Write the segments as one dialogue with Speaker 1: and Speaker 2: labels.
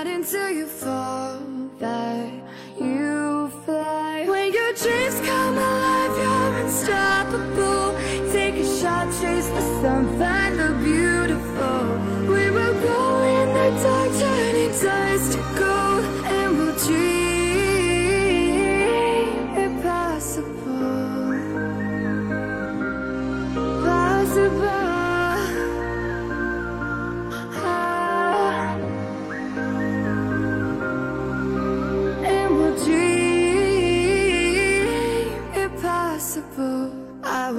Speaker 1: Not until you fall that you fly. When your dreams come alive, you're unstoppable.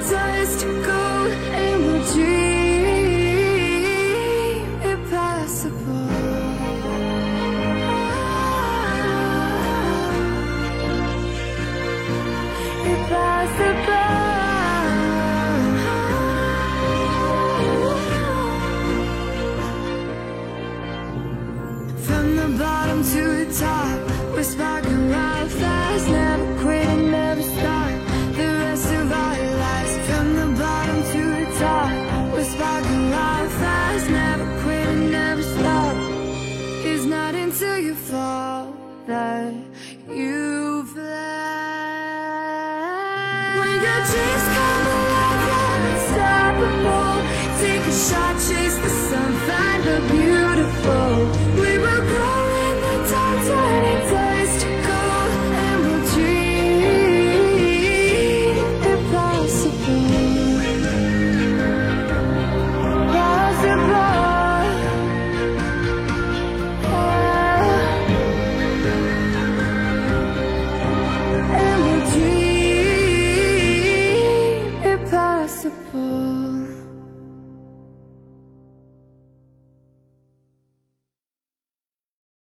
Speaker 1: Dust fall that you fly. When your dreams come alive, unstoppable. Take a shot,